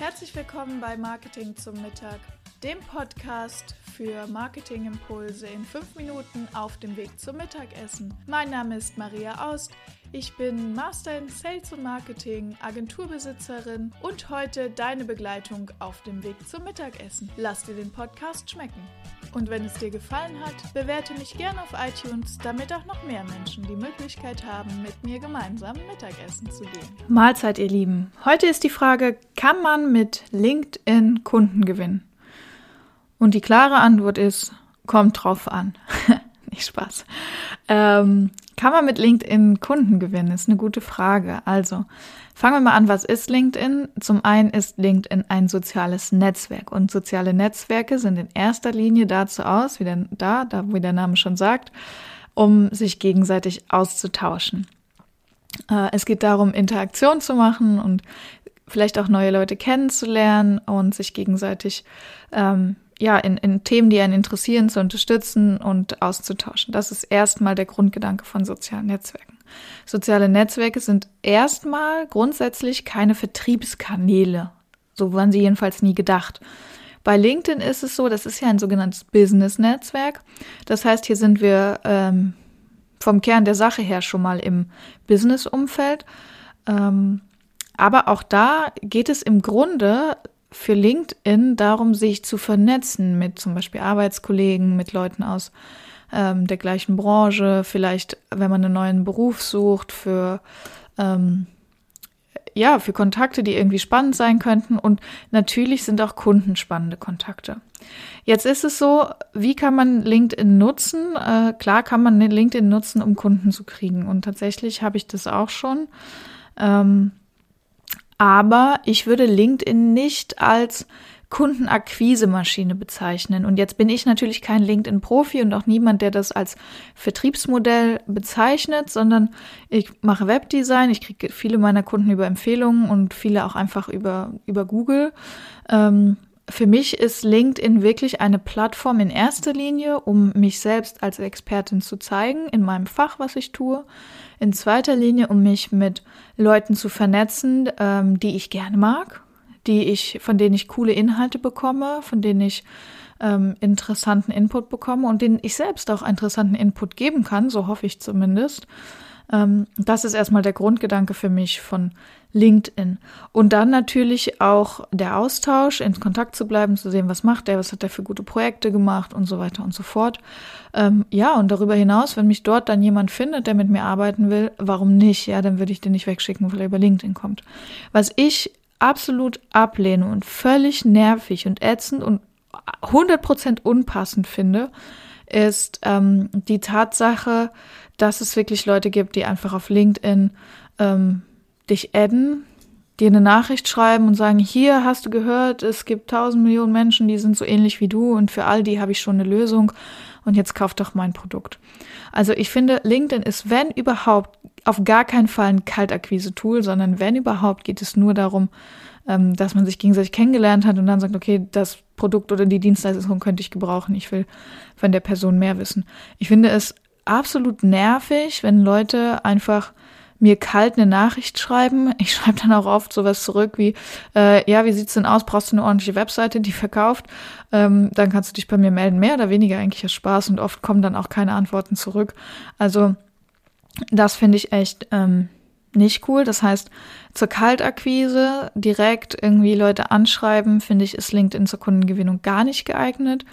Herzlich willkommen bei Marketing zum Mittag, dem Podcast für Marketingimpulse in fünf Minuten auf dem Weg zum Mittagessen. Mein Name ist Maria Aust. Ich bin Master in Sales und Marketing, Agenturbesitzerin und heute deine Begleitung auf dem Weg zum Mittagessen. Lass dir den Podcast schmecken. Und wenn es dir gefallen hat, bewerte mich gerne auf iTunes, damit auch noch mehr Menschen die Möglichkeit haben, mit mir gemeinsam Mittagessen zu gehen. Mahlzeit, ihr Lieben. Heute ist die Frage, kann man mit LinkedIn Kunden gewinnen? Und die klare Antwort ist, kommt drauf an. Nicht Spaß. Ähm, kann man mit LinkedIn Kunden gewinnen? Ist eine gute Frage. Also, fangen wir mal an. Was ist LinkedIn? Zum einen ist LinkedIn ein soziales Netzwerk. Und soziale Netzwerke sind in erster Linie dazu aus, wie der, da, da, wie der Name schon sagt, um sich gegenseitig auszutauschen. Äh, es geht darum, Interaktion zu machen und vielleicht auch neue Leute kennenzulernen und sich gegenseitig ähm, ja, in, in Themen, die einen interessieren, zu unterstützen und auszutauschen. Das ist erstmal der Grundgedanke von sozialen Netzwerken. Soziale Netzwerke sind erstmal grundsätzlich keine Vertriebskanäle. So waren sie jedenfalls nie gedacht. Bei LinkedIn ist es so, das ist ja ein sogenanntes Business-Netzwerk. Das heißt, hier sind wir ähm, vom Kern der Sache her schon mal im Business-Umfeld. Ähm, aber auch da geht es im Grunde für LinkedIn darum, sich zu vernetzen mit zum Beispiel Arbeitskollegen, mit Leuten aus ähm, der gleichen Branche, vielleicht, wenn man einen neuen Beruf sucht, für ähm, ja, für Kontakte, die irgendwie spannend sein könnten. Und natürlich sind auch Kunden spannende Kontakte. Jetzt ist es so, wie kann man LinkedIn nutzen? Äh, klar kann man LinkedIn nutzen, um Kunden zu kriegen. Und tatsächlich habe ich das auch schon. Ähm, aber ich würde LinkedIn nicht als Kundenakquise-Maschine bezeichnen. Und jetzt bin ich natürlich kein LinkedIn-Profi und auch niemand, der das als Vertriebsmodell bezeichnet, sondern ich mache Webdesign, ich kriege viele meiner Kunden über Empfehlungen und viele auch einfach über, über Google. Ähm, für mich ist LinkedIn wirklich eine Plattform in erster Linie, um mich selbst als Expertin zu zeigen in meinem Fach, was ich tue. In zweiter Linie, um mich mit Leuten zu vernetzen, ähm, die ich gerne mag, die ich, von denen ich coole Inhalte bekomme, von denen ich ähm, interessanten Input bekomme und denen ich selbst auch interessanten Input geben kann, so hoffe ich zumindest. Ähm, das ist erstmal der Grundgedanke für mich von LinkedIn. Und dann natürlich auch der Austausch, in Kontakt zu bleiben, zu sehen, was macht der, was hat der für gute Projekte gemacht und so weiter und so fort. Ähm, ja, und darüber hinaus, wenn mich dort dann jemand findet, der mit mir arbeiten will, warum nicht? Ja, dann würde ich den nicht wegschicken, weil er über LinkedIn kommt. Was ich absolut ablehne und völlig nervig und ätzend und 100% unpassend finde, ist ähm, die Tatsache, dass es wirklich Leute gibt, die einfach auf LinkedIn ähm, dich adden, dir eine Nachricht schreiben und sagen, hier hast du gehört, es gibt tausend Millionen Menschen, die sind so ähnlich wie du und für all die habe ich schon eine Lösung und jetzt kauf doch mein Produkt. Also ich finde, LinkedIn ist, wenn überhaupt, auf gar keinen Fall ein Kaltakquise-Tool, sondern wenn überhaupt, geht es nur darum, ähm, dass man sich gegenseitig kennengelernt hat und dann sagt, okay, das Produkt oder die Dienstleistung könnte ich gebrauchen. Ich will von der Person mehr wissen. Ich finde es absolut nervig, wenn Leute einfach mir kalt eine Nachricht schreiben. Ich schreibe dann auch oft sowas zurück wie, äh, ja, wie sieht's denn aus? Brauchst du eine ordentliche Webseite, die verkauft? Ähm, dann kannst du dich bei mir melden. Mehr oder weniger eigentlich aus Spaß und oft kommen dann auch keine Antworten zurück. Also das finde ich echt ähm, nicht cool. Das heißt, zur Kaltakquise direkt irgendwie Leute anschreiben, finde ich, ist LinkedIn zur Kundengewinnung gar nicht geeignet.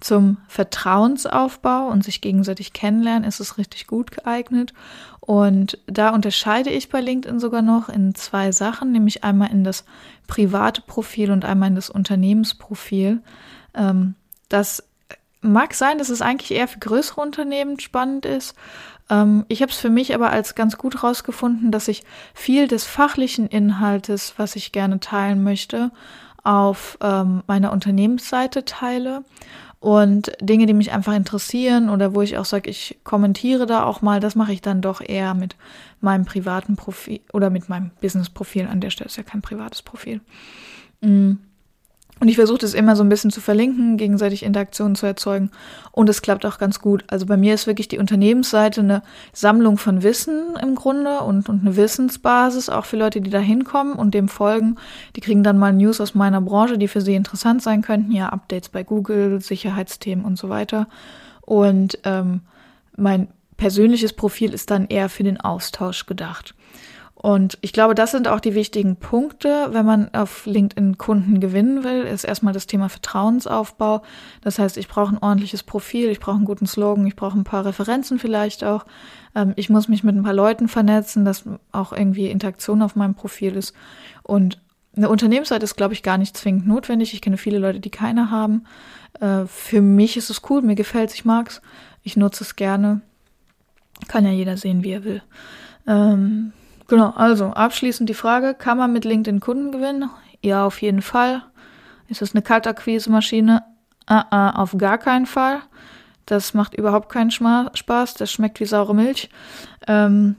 Zum Vertrauensaufbau und sich gegenseitig kennenlernen ist es richtig gut geeignet. Und da unterscheide ich bei LinkedIn sogar noch in zwei Sachen, nämlich einmal in das private Profil und einmal in das Unternehmensprofil. Ähm, das mag sein, dass es eigentlich eher für größere Unternehmen spannend ist. Ähm, ich habe es für mich aber als ganz gut herausgefunden, dass ich viel des fachlichen Inhaltes, was ich gerne teilen möchte, auf ähm, meiner Unternehmensseite teile und Dinge, die mich einfach interessieren oder wo ich auch sage, ich kommentiere da auch mal, das mache ich dann doch eher mit meinem privaten Profil oder mit meinem Business-Profil. An der Stelle ist ja kein privates Profil. Mm. Und ich versuche das immer so ein bisschen zu verlinken, gegenseitig Interaktionen zu erzeugen. Und es klappt auch ganz gut. Also bei mir ist wirklich die Unternehmensseite eine Sammlung von Wissen im Grunde und, und eine Wissensbasis, auch für Leute, die da hinkommen und dem folgen. Die kriegen dann mal News aus meiner Branche, die für sie interessant sein könnten. Ja, Updates bei Google, Sicherheitsthemen und so weiter. Und ähm, mein persönliches Profil ist dann eher für den Austausch gedacht. Und ich glaube, das sind auch die wichtigen Punkte, wenn man auf LinkedIn Kunden gewinnen will, ist erstmal das Thema Vertrauensaufbau. Das heißt, ich brauche ein ordentliches Profil, ich brauche einen guten Slogan, ich brauche ein paar Referenzen vielleicht auch. Ähm, ich muss mich mit ein paar Leuten vernetzen, dass auch irgendwie Interaktion auf meinem Profil ist. Und eine Unternehmensseite ist, glaube ich, gar nicht zwingend notwendig. Ich kenne viele Leute, die keine haben. Äh, für mich ist es cool, mir gefällt es, ich mag es, ich nutze es gerne. Kann ja jeder sehen, wie er will. Genau, also abschließend die Frage, kann man mit LinkedIn Kunden gewinnen? Ja, auf jeden Fall. Ist das eine Kaltakquise-Maschine? Uh -uh, auf gar keinen Fall. Das macht überhaupt keinen Spaß. Das schmeckt wie saure Milch. Ähm,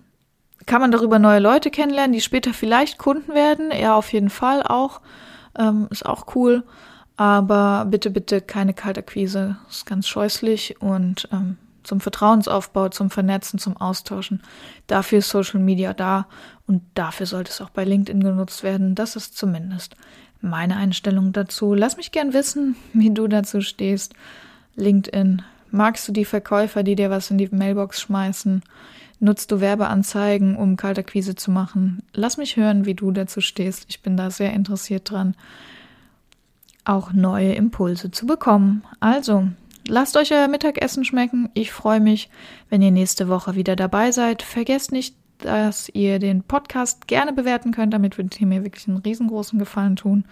kann man darüber neue Leute kennenlernen, die später vielleicht Kunden werden? Ja, auf jeden Fall auch. Ähm, ist auch cool. Aber bitte, bitte keine Kaltakquise. Ist ganz scheußlich und ähm, zum Vertrauensaufbau, zum Vernetzen, zum Austauschen. Dafür ist Social Media da und dafür sollte es auch bei LinkedIn genutzt werden. Das ist zumindest meine Einstellung dazu. Lass mich gern wissen, wie du dazu stehst. LinkedIn. Magst du die Verkäufer, die dir was in die Mailbox schmeißen? Nutzt du Werbeanzeigen, um Kalterquise zu machen? Lass mich hören, wie du dazu stehst. Ich bin da sehr interessiert dran, auch neue Impulse zu bekommen. Also, Lasst euch euer Mittagessen schmecken. Ich freue mich, wenn ihr nächste Woche wieder dabei seid. Vergesst nicht, dass ihr den Podcast gerne bewerten könnt. Damit würdet ihr mir wirklich einen riesengroßen Gefallen tun.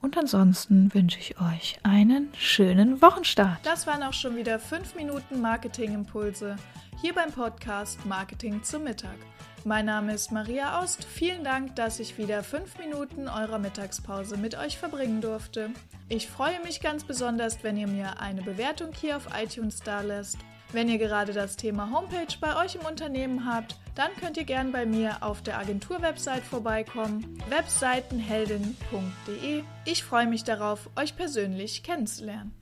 Und ansonsten wünsche ich euch einen schönen Wochenstart. Das waren auch schon wieder fünf Minuten Marketingimpulse hier beim Podcast Marketing zum Mittag. Mein Name ist Maria Aust. Vielen Dank, dass ich wieder fünf Minuten eurer Mittagspause mit euch verbringen durfte. Ich freue mich ganz besonders, wenn ihr mir eine Bewertung hier auf iTunes da lässt. Wenn ihr gerade das Thema Homepage bei euch im Unternehmen habt, dann könnt ihr gern bei mir auf der Agentur-Website vorbeikommen, webseitenheldin.de. Ich freue mich darauf, euch persönlich kennenzulernen.